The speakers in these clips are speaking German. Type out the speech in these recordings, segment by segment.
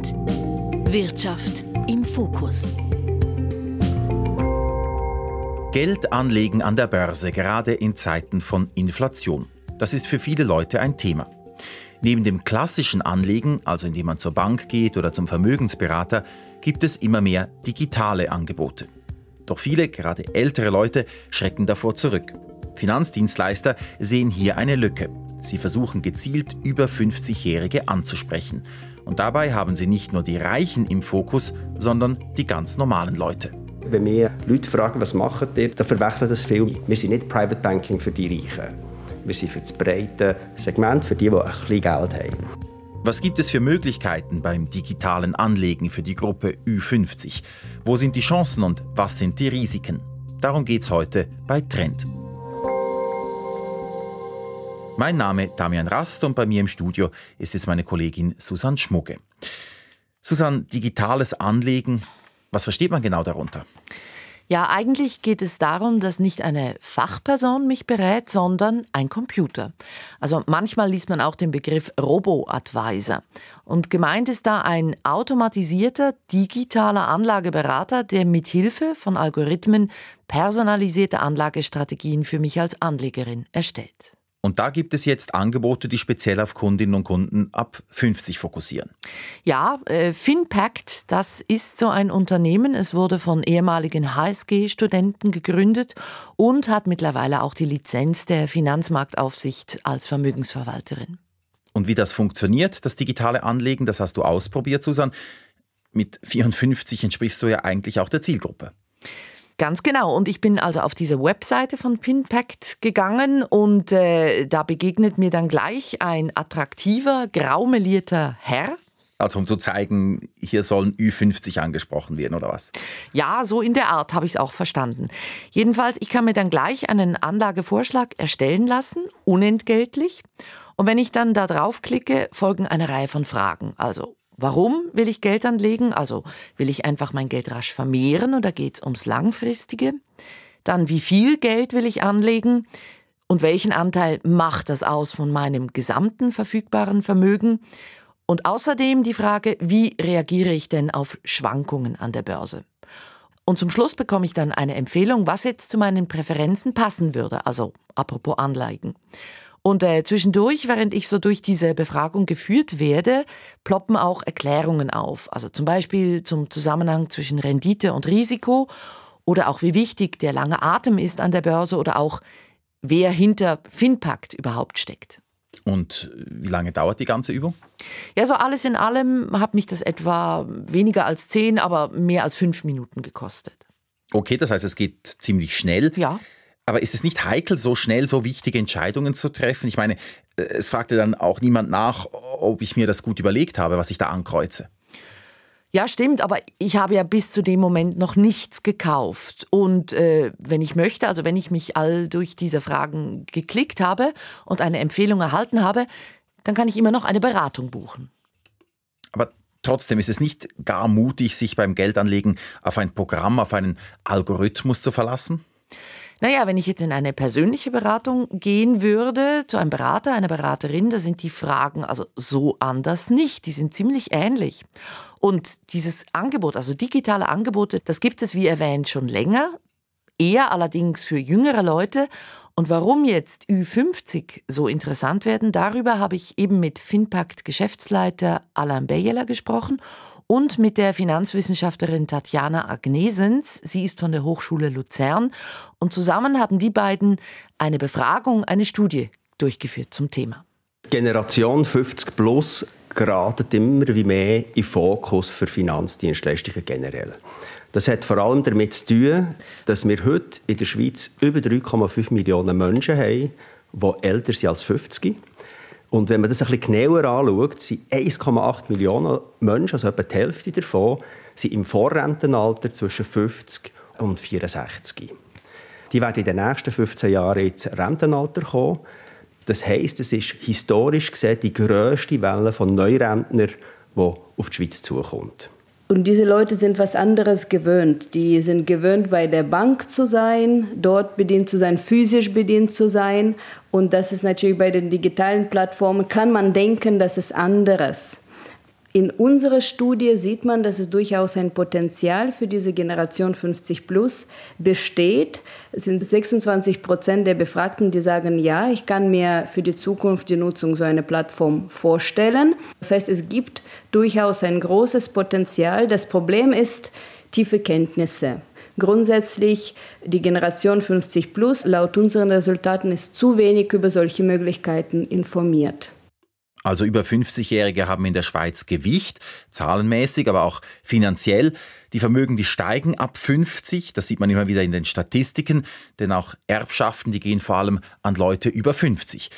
Trend. Wirtschaft im Fokus. Geld anlegen an der Börse, gerade in Zeiten von Inflation. Das ist für viele Leute ein Thema. Neben dem klassischen Anlegen, also indem man zur Bank geht oder zum Vermögensberater, gibt es immer mehr digitale Angebote. Doch viele, gerade ältere Leute, schrecken davor zurück. Finanzdienstleister sehen hier eine Lücke. Sie versuchen gezielt über 50-Jährige anzusprechen. Und dabei haben sie nicht nur die Reichen im Fokus, sondern die ganz normalen Leute. Wenn wir Leute fragen, was machen ihr, dann verwechseln das viel. Wir sind nicht Private Banking für die Reichen. Wir sind für das breite Segment, für die, die ein bisschen Geld haben. Was gibt es für Möglichkeiten beim digitalen Anlegen für die Gruppe Ü50? Wo sind die Chancen und was sind die Risiken? Darum geht es heute bei Trend. Mein Name Damian Rast und bei mir im Studio ist jetzt meine Kollegin Susanne Schmugge. Susanne, digitales Anlegen, was versteht man genau darunter? Ja, eigentlich geht es darum, dass nicht eine Fachperson mich berät, sondern ein Computer. Also manchmal liest man auch den Begriff Robo-Advisor. Und gemeint ist da ein automatisierter digitaler Anlageberater, der mit Hilfe von Algorithmen personalisierte Anlagestrategien für mich als Anlegerin erstellt. Und da gibt es jetzt Angebote, die speziell auf Kundinnen und Kunden ab 50 fokussieren. Ja, äh, FinPact, das ist so ein Unternehmen. Es wurde von ehemaligen HSG-Studenten gegründet und hat mittlerweile auch die Lizenz der Finanzmarktaufsicht als Vermögensverwalterin. Und wie das funktioniert, das digitale Anlegen, das hast du ausprobiert, Susan. Mit 54 entsprichst du ja eigentlich auch der Zielgruppe. Ganz genau. Und ich bin also auf diese Webseite von Pinpact gegangen und äh, da begegnet mir dann gleich ein attraktiver, graumelierter Herr. Also um zu zeigen, hier sollen Ü50 angesprochen werden, oder was? Ja, so in der Art habe ich es auch verstanden. Jedenfalls, ich kann mir dann gleich einen Anlagevorschlag erstellen lassen, unentgeltlich. Und wenn ich dann da draufklicke, folgen eine Reihe von Fragen. Also Warum will ich Geld anlegen? Also will ich einfach mein Geld rasch vermehren oder geht es ums Langfristige? Dann wie viel Geld will ich anlegen? Und welchen Anteil macht das aus von meinem gesamten verfügbaren Vermögen? Und außerdem die Frage, wie reagiere ich denn auf Schwankungen an der Börse? Und zum Schluss bekomme ich dann eine Empfehlung, was jetzt zu meinen Präferenzen passen würde, also apropos Anleigen. Und äh, zwischendurch, während ich so durch diese Befragung geführt werde, ploppen auch Erklärungen auf. Also zum Beispiel zum Zusammenhang zwischen Rendite und Risiko oder auch wie wichtig der lange Atem ist an der Börse oder auch wer hinter Finpakt überhaupt steckt. Und wie lange dauert die ganze Übung? Ja, so alles in allem hat mich das etwa weniger als zehn, aber mehr als fünf Minuten gekostet. Okay, das heißt, es geht ziemlich schnell. Ja. Aber ist es nicht heikel, so schnell so wichtige Entscheidungen zu treffen? Ich meine, äh, es fragte dann auch niemand nach, ob ich mir das gut überlegt habe, was ich da ankreuze. Ja, stimmt, aber ich habe ja bis zu dem Moment noch nichts gekauft. Und äh, wenn ich möchte, also wenn ich mich all durch diese Fragen geklickt habe und eine Empfehlung erhalten habe, dann kann ich immer noch eine Beratung buchen. Aber trotzdem ist es nicht gar mutig, sich beim Geldanlegen auf ein Programm, auf einen Algorithmus zu verlassen? Naja, wenn ich jetzt in eine persönliche Beratung gehen würde, zu einem Berater, einer Beraterin, da sind die Fragen also so anders nicht. Die sind ziemlich ähnlich. Und dieses Angebot, also digitale Angebote, das gibt es, wie erwähnt, schon länger. Eher allerdings für jüngere Leute. Und warum jetzt Ü50 so interessant werden, darüber habe ich eben mit Finpact Geschäftsleiter Alain Beyeler gesprochen und mit der Finanzwissenschaftlerin Tatjana Agnesens. Sie ist von der Hochschule Luzern und zusammen haben die beiden eine Befragung, eine Studie durchgeführt zum Thema. Generation 50 plus geratet immer wie mehr in Fokus für Finanzdienstleistungen generell. Das hat vor allem damit zu tun, dass wir heute in der Schweiz über 3,5 Millionen Menschen haben, die älter sind als 50 und wenn man das ein bisschen genauer anschaut, sind 1,8 Millionen Menschen, also etwa die Hälfte davon, sind im Vorrentenalter zwischen 50 und 64. Die werden in den nächsten 15 Jahren ins Rentenalter kommen. Das heisst, es ist historisch gesehen die grösste Welle von Neurentnern, die auf die Schweiz zukommt. Und diese Leute sind was anderes gewöhnt. Die sind gewöhnt, bei der Bank zu sein, dort bedient zu sein, physisch bedient zu sein. Und das ist natürlich bei den digitalen Plattformen, kann man denken, das ist anderes. In unserer Studie sieht man, dass es durchaus ein Potenzial für diese Generation 50 plus besteht. Es sind 26 Prozent der Befragten, die sagen, ja, ich kann mir für die Zukunft die Nutzung so einer Plattform vorstellen. Das heißt, es gibt durchaus ein großes Potenzial. Das Problem ist tiefe Kenntnisse. Grundsätzlich die Generation 50 plus laut unseren Resultaten ist zu wenig über solche Möglichkeiten informiert. Also über 50-Jährige haben in der Schweiz Gewicht, zahlenmäßig, aber auch finanziell. Die Vermögen, die steigen ab 50, das sieht man immer wieder in den Statistiken, denn auch Erbschaften, die gehen vor allem an Leute über 50.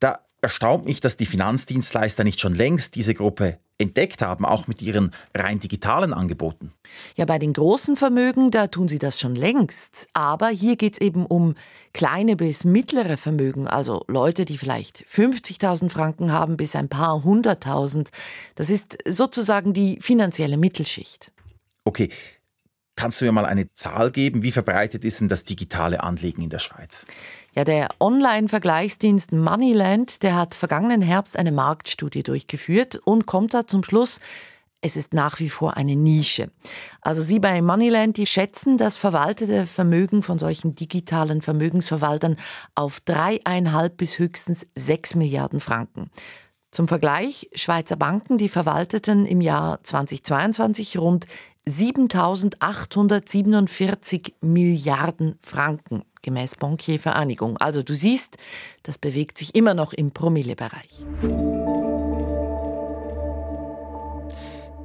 Da erstaunt mich, dass die Finanzdienstleister nicht schon längst diese Gruppe entdeckt haben, auch mit ihren rein digitalen Angeboten. Ja, bei den großen Vermögen, da tun sie das schon längst. Aber hier geht es eben um kleine bis mittlere Vermögen, also Leute, die vielleicht 50.000 Franken haben bis ein paar hunderttausend. Das ist sozusagen die finanzielle Mittelschicht. Okay, Kannst du mir mal eine Zahl geben? Wie verbreitet ist denn das digitale Anlegen in der Schweiz? Ja, der Online-Vergleichsdienst Moneyland, der hat vergangenen Herbst eine Marktstudie durchgeführt und kommt da zum Schluss, es ist nach wie vor eine Nische. Also Sie bei Moneyland, die schätzen das verwaltete Vermögen von solchen digitalen Vermögensverwaltern auf dreieinhalb bis höchstens sechs Milliarden Franken. Zum Vergleich, Schweizer Banken, die verwalteten im Jahr 2022 rund 7.847 Milliarden Franken gemäß Bankier Vereinigung. Also du siehst, das bewegt sich immer noch im Promillebereich.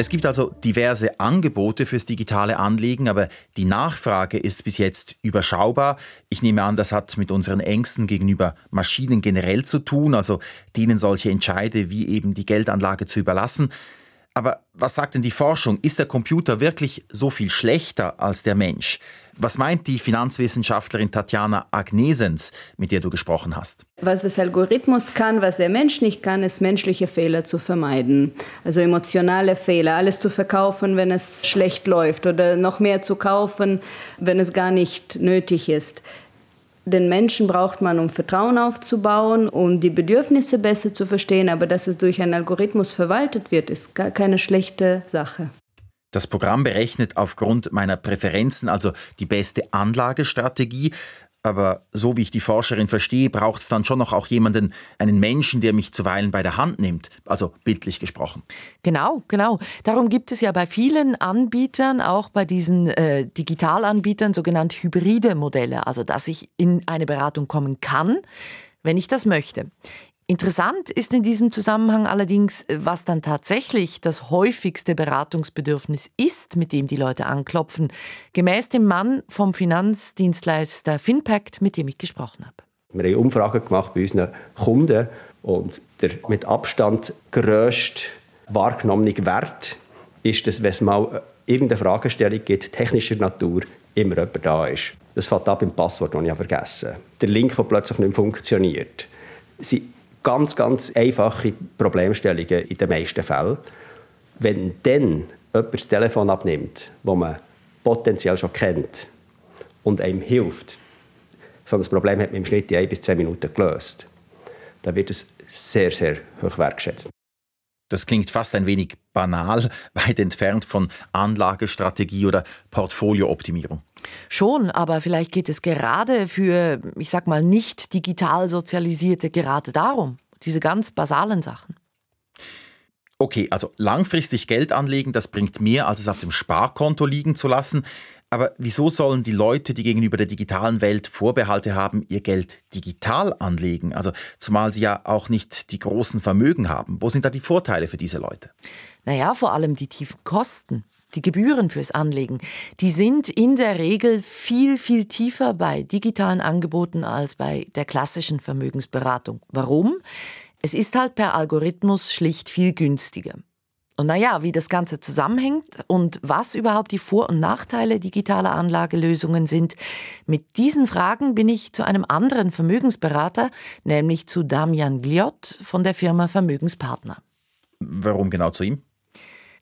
Es gibt also diverse Angebote fürs digitale Anlegen, aber die Nachfrage ist bis jetzt überschaubar. Ich nehme an, das hat mit unseren Ängsten gegenüber Maschinen generell zu tun, also denen solche Entscheide wie eben die Geldanlage zu überlassen. Aber was sagt denn die Forschung? Ist der Computer wirklich so viel schlechter als der Mensch? Was meint die Finanzwissenschaftlerin Tatjana Agnesens, mit der du gesprochen hast? Was das Algorithmus kann, was der Mensch nicht kann, ist menschliche Fehler zu vermeiden. Also emotionale Fehler, alles zu verkaufen, wenn es schlecht läuft oder noch mehr zu kaufen, wenn es gar nicht nötig ist. Den Menschen braucht man, um Vertrauen aufzubauen, um die Bedürfnisse besser zu verstehen, aber dass es durch einen Algorithmus verwaltet wird, ist gar keine schlechte Sache. Das Programm berechnet aufgrund meiner Präferenzen also die beste Anlagestrategie, aber so wie ich die Forscherin verstehe, braucht es dann schon noch auch jemanden, einen Menschen, der mich zuweilen bei der Hand nimmt, also bildlich gesprochen. Genau, genau. Darum gibt es ja bei vielen Anbietern, auch bei diesen äh, Digitalanbietern, sogenannte hybride Modelle, also dass ich in eine Beratung kommen kann, wenn ich das möchte. Interessant ist in diesem Zusammenhang allerdings, was dann tatsächlich das häufigste Beratungsbedürfnis ist, mit dem die Leute anklopfen, gemäß dem Mann vom Finanzdienstleister Finpact, mit dem ich gesprochen habe. Wir haben Umfragen gemacht bei unseren Kunden und der mit Abstand grösste wahrgenommene Wert ist, dass wenn es mal irgendeine Fragestellung gibt, technischer Natur, immer jemand da ist. Das fängt ab im Passwort, das ich vergessen habe. Der Link, der plötzlich nicht mehr funktioniert. Sie ganz, ganz einfache Problemstellungen in den meisten Fällen. Wenn dann jemand das Telefon abnimmt, das man potenziell schon kennt und einem hilft, so ein Problem hat man im Schnitt in ein bis zwei Minuten gelöst, dann wird es sehr, sehr hoch wertgeschätzt. Das klingt fast ein wenig banal, weit entfernt von Anlagestrategie oder Portfoliooptimierung. Schon, aber vielleicht geht es gerade für, ich sag mal, nicht digital sozialisierte gerade darum, diese ganz basalen Sachen. Okay, also langfristig Geld anlegen, das bringt mehr, als es auf dem Sparkonto liegen zu lassen. Aber wieso sollen die Leute, die gegenüber der digitalen Welt Vorbehalte haben, ihr Geld digital anlegen? Also zumal sie ja auch nicht die großen Vermögen haben. Wo sind da die Vorteile für diese Leute? Naja, vor allem die tiefen Kosten. Die Gebühren fürs Anlegen, die sind in der Regel viel, viel tiefer bei digitalen Angeboten als bei der klassischen Vermögensberatung. Warum? Es ist halt per Algorithmus schlicht viel günstiger. Und naja, wie das Ganze zusammenhängt und was überhaupt die Vor- und Nachteile digitaler Anlagelösungen sind, mit diesen Fragen bin ich zu einem anderen Vermögensberater, nämlich zu Damian Gliott von der Firma Vermögenspartner. Warum genau zu ihm?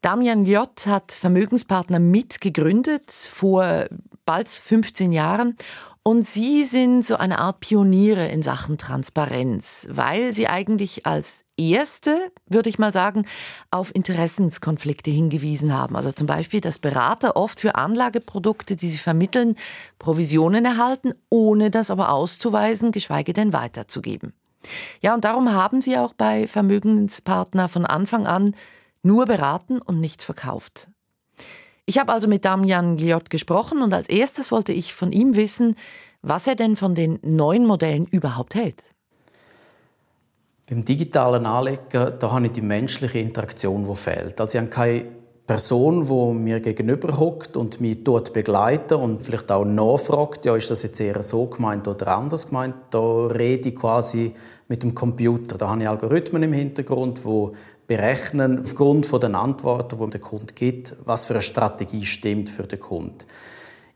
Damian Gliott hat Vermögenspartner mitgegründet vor bald 15 Jahren Und Sie sind so eine Art Pioniere in Sachen Transparenz, weil Sie eigentlich als Erste, würde ich mal sagen, auf Interessenskonflikte hingewiesen haben. Also zum Beispiel, dass Berater oft für Anlageprodukte, die sie vermitteln, Provisionen erhalten, ohne das aber auszuweisen, geschweige denn weiterzugeben. Ja, und darum haben Sie auch bei Vermögenspartner von Anfang an nur beraten und nichts verkauft. Ich habe also mit Damian Gliot gesprochen und als erstes wollte ich von ihm wissen, was er denn von den neuen Modellen überhaupt hält. Beim digitalen Anlegen da habe ich die menschliche Interaktion, die fehlt. Also ich habe keine Person, die mir gegenüber hockt und mich dort begleitet und vielleicht auch nachfragt, ja, ist das jetzt eher so gemeint oder anders gemeint? Da rede ich quasi mit dem Computer. Da habe ich Algorithmen im Hintergrund, die berechnen aufgrund von den Antworten, die der Kunde gibt, was für eine Strategie stimmt für den Kunden.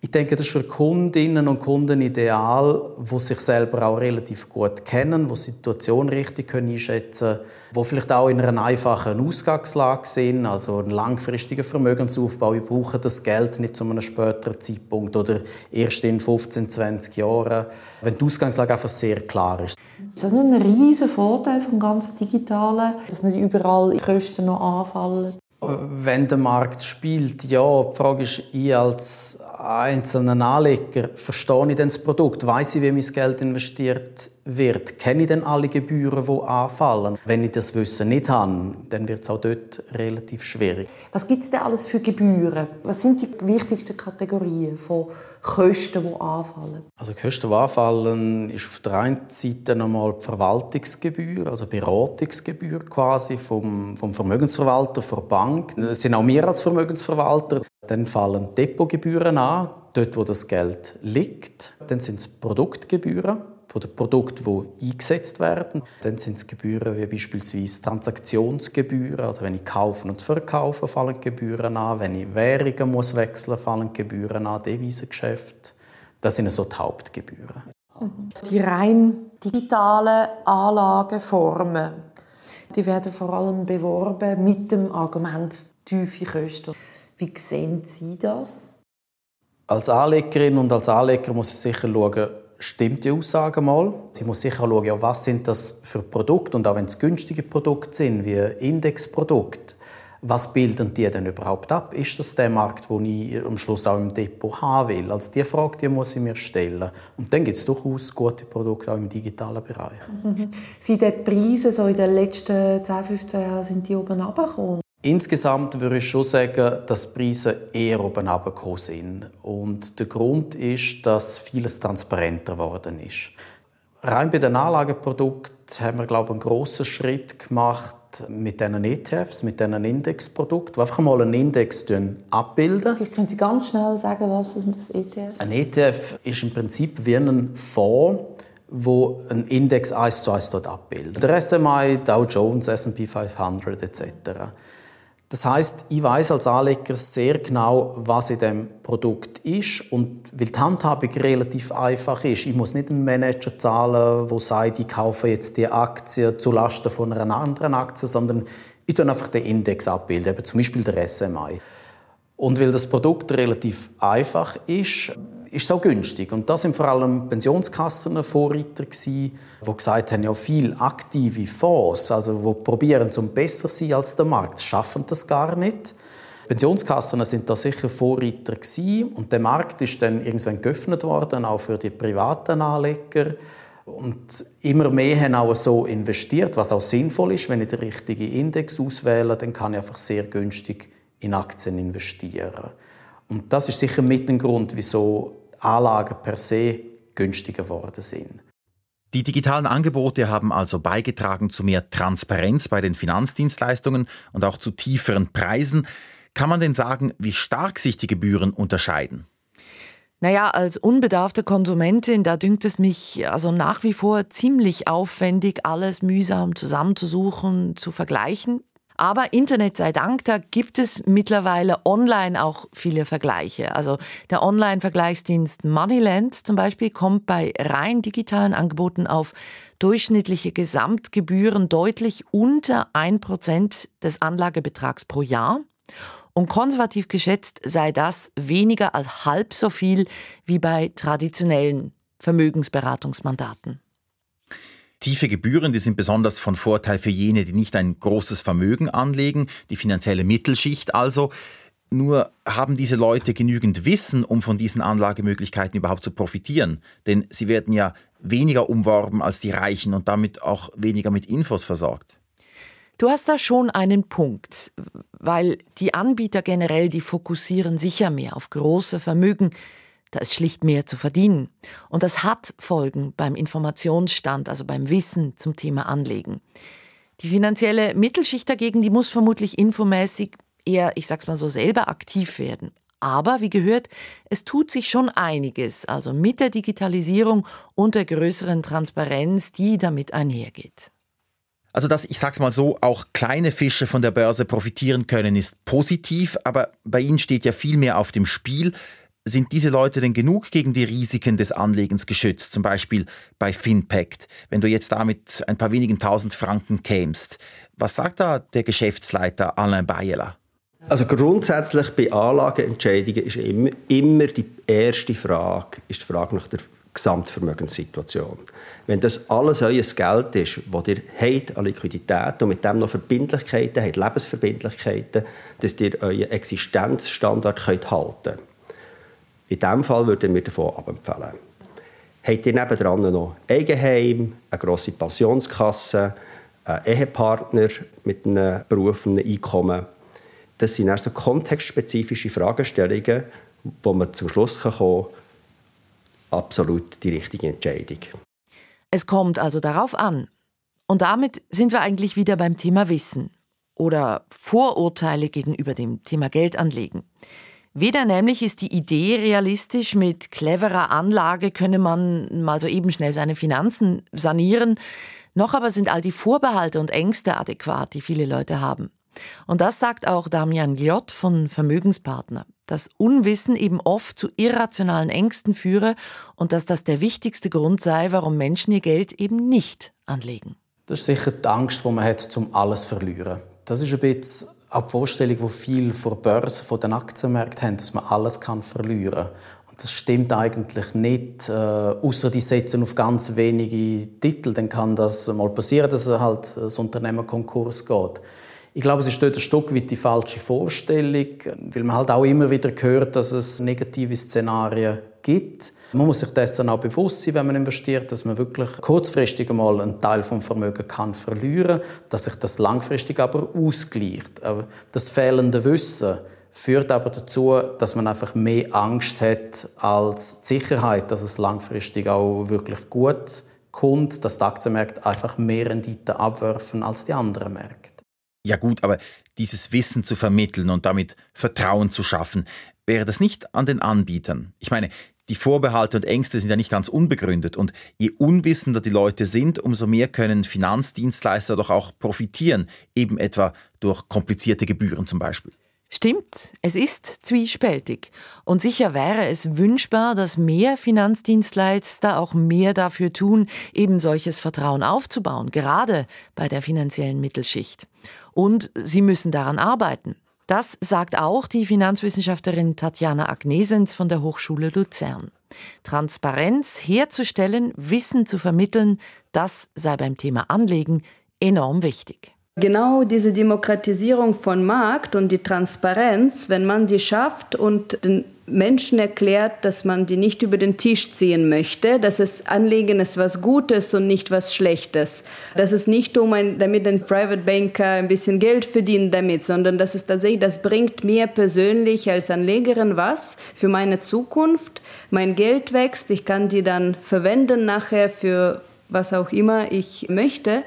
Ich denke, das ist für Kundinnen und Kunden ideal, wo sich selber auch relativ gut kennen, wo die Situation richtig einschätzen können, wo vielleicht auch in einer einfachen Ausgangslage sind, also ein langfristiger Vermögensaufbau. Ich brauche das Geld nicht zu einem späteren Zeitpunkt oder erst in 15, 20 Jahren, wenn die Ausgangslage einfach sehr klar ist. Ist das nicht ein riesiger Vorteil vom ganzen Digitalen, dass nicht überall Kosten noch anfallen? Wenn der Markt spielt, ja. Die Frage ist, ich als einzelner Anleger, verstehe ich denn das Produkt? Weiß ich, wie mein Geld investiert wird? Kenne ich denn alle Gebühren, die anfallen? Wenn ich das Wissen nicht habe, dann wird es auch dort relativ schwierig. Was gibt es denn alles für Gebühren? Was sind die wichtigsten Kategorien von Kosten, die anfallen? Also die Kosten, die anfallen, ist auf der einen Seite einmal die Verwaltungsgebühr, also Beratungsgebühr quasi vom, vom Vermögensverwalter, von der Bank. Es sind auch wir als Vermögensverwalter. Dann fallen Depotgebühren an, dort wo das Geld liegt. Dann sind es Produktgebühren von den Produkten, die eingesetzt werden. Dann sind es Gebühren wie beispielsweise Transaktionsgebühren. Also wenn ich kaufe und verkaufe, fallen Gebühren an. Wenn ich Währungen muss wechseln fallen Gebühren an. Devisengeschäft. Das sind so die Hauptgebühren. Die rein digitalen Anlageformen, die werden vor allem beworben mit dem Argument tiefe Kosten. Wie sehen Sie das? Als Anlegerin und als Anleger muss ich sicher schauen, stimmt die Aussage mal. Sie muss sicher schauen, was sind das für Produkte und auch wenn es günstige Produkte sind, wie Indexprodukte, was bilden die denn überhaupt ab? Ist das der Markt, den ich am Schluss auch im Depot haben will? Also die Frage die muss ich mir stellen. Und dann gibt es durchaus gute Produkte auch im digitalen Bereich. Mhm. Sind die Preise so in den letzten 10, 15 Jahren sind die oben runtergekommen? Insgesamt würde ich schon sagen, dass die Preise eher oben runtergekommen sind. Und der Grund ist, dass vieles transparenter geworden ist. Rein bei den Anlageprodukten haben wir, glaube ich, einen grossen Schritt gemacht mit diesen ETFs, mit diesen Indexprodukten, die einfach mal einen Index abbilden. Vielleicht können Sie ganz schnell sagen, was ist das ETF? Ein ETF ist im Prinzip wie ein Fonds, wo ein Index eins zu eins dort abbildet. Der SMI, Dow Jones, S&P 500 etc. Das heißt, ich weiß als Anleger sehr genau, was in dem Produkt ist und weil die Handhabung relativ einfach ist, ich muss nicht einen Manager zahlen, der sagt, ich kaufe jetzt die Aktie zu Lasten von einer anderen Aktie, sondern ich tue einfach den Index abbilden, eben zum Beispiel der SMI. Und weil das Produkt relativ einfach ist, ist auch günstig. Und das sind vor allem Pensionskassen Vorreiter die gesagt haben, ja viel aktive Fonds, also die probieren zum besser zu sein als der Markt, schaffen das gar nicht. Pensionskassen sind da sicher Vorreiter gewesen. und der Markt ist dann irgendwann geöffnet worden, auch für die privaten Anleger. Und immer mehr haben auch so investiert, was auch sinnvoll ist. Wenn ich den richtigen Index auswähle, dann kann ich einfach sehr günstig in Aktien investieren. Und das ist sicher mit ein Grund, wieso Anlagen per se günstiger geworden sind. Die digitalen Angebote haben also beigetragen zu mehr Transparenz bei den Finanzdienstleistungen und auch zu tieferen Preisen. Kann man denn sagen, wie stark sich die Gebühren unterscheiden? Naja, als unbedarfte Konsumentin, da dünkt es mich also nach wie vor ziemlich aufwendig, alles mühsam zusammenzusuchen, zu vergleichen. Aber Internet sei Dank, da gibt es mittlerweile online auch viele Vergleiche. Also der Online-Vergleichsdienst Moneyland zum Beispiel kommt bei rein digitalen Angeboten auf durchschnittliche Gesamtgebühren deutlich unter 1% des Anlagebetrags pro Jahr. Und konservativ geschätzt sei das weniger als halb so viel wie bei traditionellen Vermögensberatungsmandaten. Tiefe Gebühren, die sind besonders von Vorteil für jene, die nicht ein großes Vermögen anlegen, die finanzielle Mittelschicht also. Nur haben diese Leute genügend Wissen, um von diesen Anlagemöglichkeiten überhaupt zu profitieren? Denn sie werden ja weniger umworben als die Reichen und damit auch weniger mit Infos versorgt. Du hast da schon einen Punkt, weil die Anbieter generell, die fokussieren sicher mehr auf große Vermögen, da ist schlicht mehr zu verdienen. Und das hat Folgen beim Informationsstand, also beim Wissen zum Thema Anlegen. Die finanzielle Mittelschicht dagegen, die muss vermutlich infomäßig eher, ich sag's mal so, selber aktiv werden. Aber wie gehört, es tut sich schon einiges, also mit der Digitalisierung und der größeren Transparenz, die damit einhergeht. Also, dass, ich sag's mal so, auch kleine Fische von der Börse profitieren können, ist positiv, aber bei ihnen steht ja viel mehr auf dem Spiel. Sind diese Leute denn genug gegen die Risiken des Anlegens geschützt, zum Beispiel bei Finpact, wenn du jetzt damit ein paar wenigen tausend Franken kämst? Was sagt da der Geschäftsleiter Alain Bayela? Also grundsätzlich bei Anlageentscheidungen ist immer, immer die erste Frage, ist die Frage nach der Gesamtvermögenssituation. Wenn das alles euer Geld ist, das ihr habt an Liquidität und mit dem noch Verbindlichkeiten habt, Lebensverbindlichkeiten, dass ihr euren Existenzstandard könnt halten könnt. In diesem Fall würden wir davon abempfehlen. Habt ihr nebenan noch Eigenheim, eine grosse Pensionskasse, einen Ehepartner mit einem Beruf einem Einkommen, das sind also kontextspezifische Fragestellungen, wo man zum Schluss kommen kann, absolut die richtige Entscheidung. Es kommt also darauf an. Und damit sind wir eigentlich wieder beim Thema Wissen oder Vorurteile gegenüber dem Thema Geldanlegen. Weder nämlich ist die Idee realistisch, mit cleverer Anlage könne man mal so eben schnell seine Finanzen sanieren, noch aber sind all die Vorbehalte und Ängste adäquat, die viele Leute haben. Und das sagt auch Damian Gliott von Vermögenspartner, dass Unwissen eben oft zu irrationalen Ängsten führe und dass das der wichtigste Grund sei, warum Menschen ihr Geld eben nicht anlegen. Das ist sicher die Angst, die man hat, zum alles zu verlieren. Das ist ein bisschen auch die Vorstellung, die viele vor der Börse, von den Aktienmärkten haben, dass man alles kann verlieren kann. Und das stimmt eigentlich nicht, äh, außer die setzen auf ganz wenige Titel. Dann kann das mal passieren, dass halt das Unternehmen Konkurs geht. Ich glaube, es ist dort ein Stück weit die falsche Vorstellung, weil man halt auch immer wieder hört, dass es negative Szenarien gibt. Man muss sich dessen auch bewusst sein, wenn man investiert, dass man wirklich kurzfristig einmal einen Teil vom Vermögen kann verlieren, dass sich das langfristig aber ausgleicht. Aber das fehlende Wissen führt aber dazu, dass man einfach mehr Angst hat als die Sicherheit, dass es langfristig auch wirklich gut kommt, dass die Aktienmärkte einfach mehr Rendite abwerfen als die anderen Märkte. Ja gut, aber dieses Wissen zu vermitteln und damit Vertrauen zu schaffen, wäre das nicht an den Anbietern? Ich meine, die Vorbehalte und Ängste sind ja nicht ganz unbegründet und je unwissender die Leute sind, umso mehr können Finanzdienstleister doch auch profitieren, eben etwa durch komplizierte Gebühren zum Beispiel. Stimmt, es ist zwiespältig. Und sicher wäre es wünschbar, dass mehr Finanzdienstleister auch mehr dafür tun, eben solches Vertrauen aufzubauen, gerade bei der finanziellen Mittelschicht. Und sie müssen daran arbeiten. Das sagt auch die Finanzwissenschaftlerin Tatjana Agnesens von der Hochschule Luzern. Transparenz herzustellen, Wissen zu vermitteln, das sei beim Thema Anlegen enorm wichtig. Genau diese Demokratisierung von Markt und die Transparenz, wenn man die schafft und den Menschen erklärt, dass man die nicht über den Tisch ziehen möchte, dass es Anlegen ist was Gutes und nicht was Schlechtes. Dass es nicht um ein, damit ein Private Banker ein bisschen Geld verdient damit, sondern dass es tatsächlich, das bringt mir persönlich als Anlegerin was für meine Zukunft. Mein Geld wächst, ich kann die dann verwenden nachher für was auch immer ich möchte.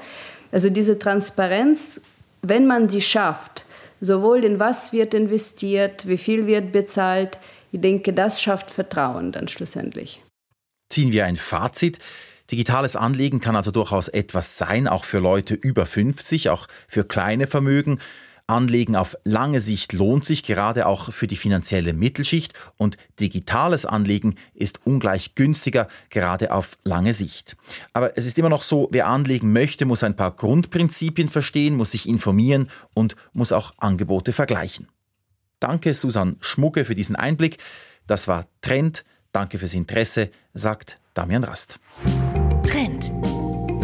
Also diese Transparenz, wenn man sie schafft, sowohl in was wird investiert, wie viel wird bezahlt, ich denke, das schafft Vertrauen dann schlussendlich. Ziehen wir ein Fazit. Digitales Anlegen kann also durchaus etwas sein, auch für Leute über 50, auch für kleine Vermögen. Anlegen auf lange Sicht lohnt sich, gerade auch für die finanzielle Mittelschicht und digitales Anlegen ist ungleich günstiger, gerade auf lange Sicht. Aber es ist immer noch so, wer anlegen möchte, muss ein paar Grundprinzipien verstehen, muss sich informieren und muss auch Angebote vergleichen. Danke Susan Schmucke für diesen Einblick. Das war Trend. Danke fürs Interesse, sagt Damian Rast. Trend.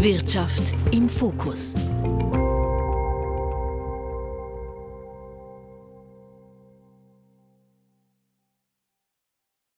Wirtschaft im Fokus.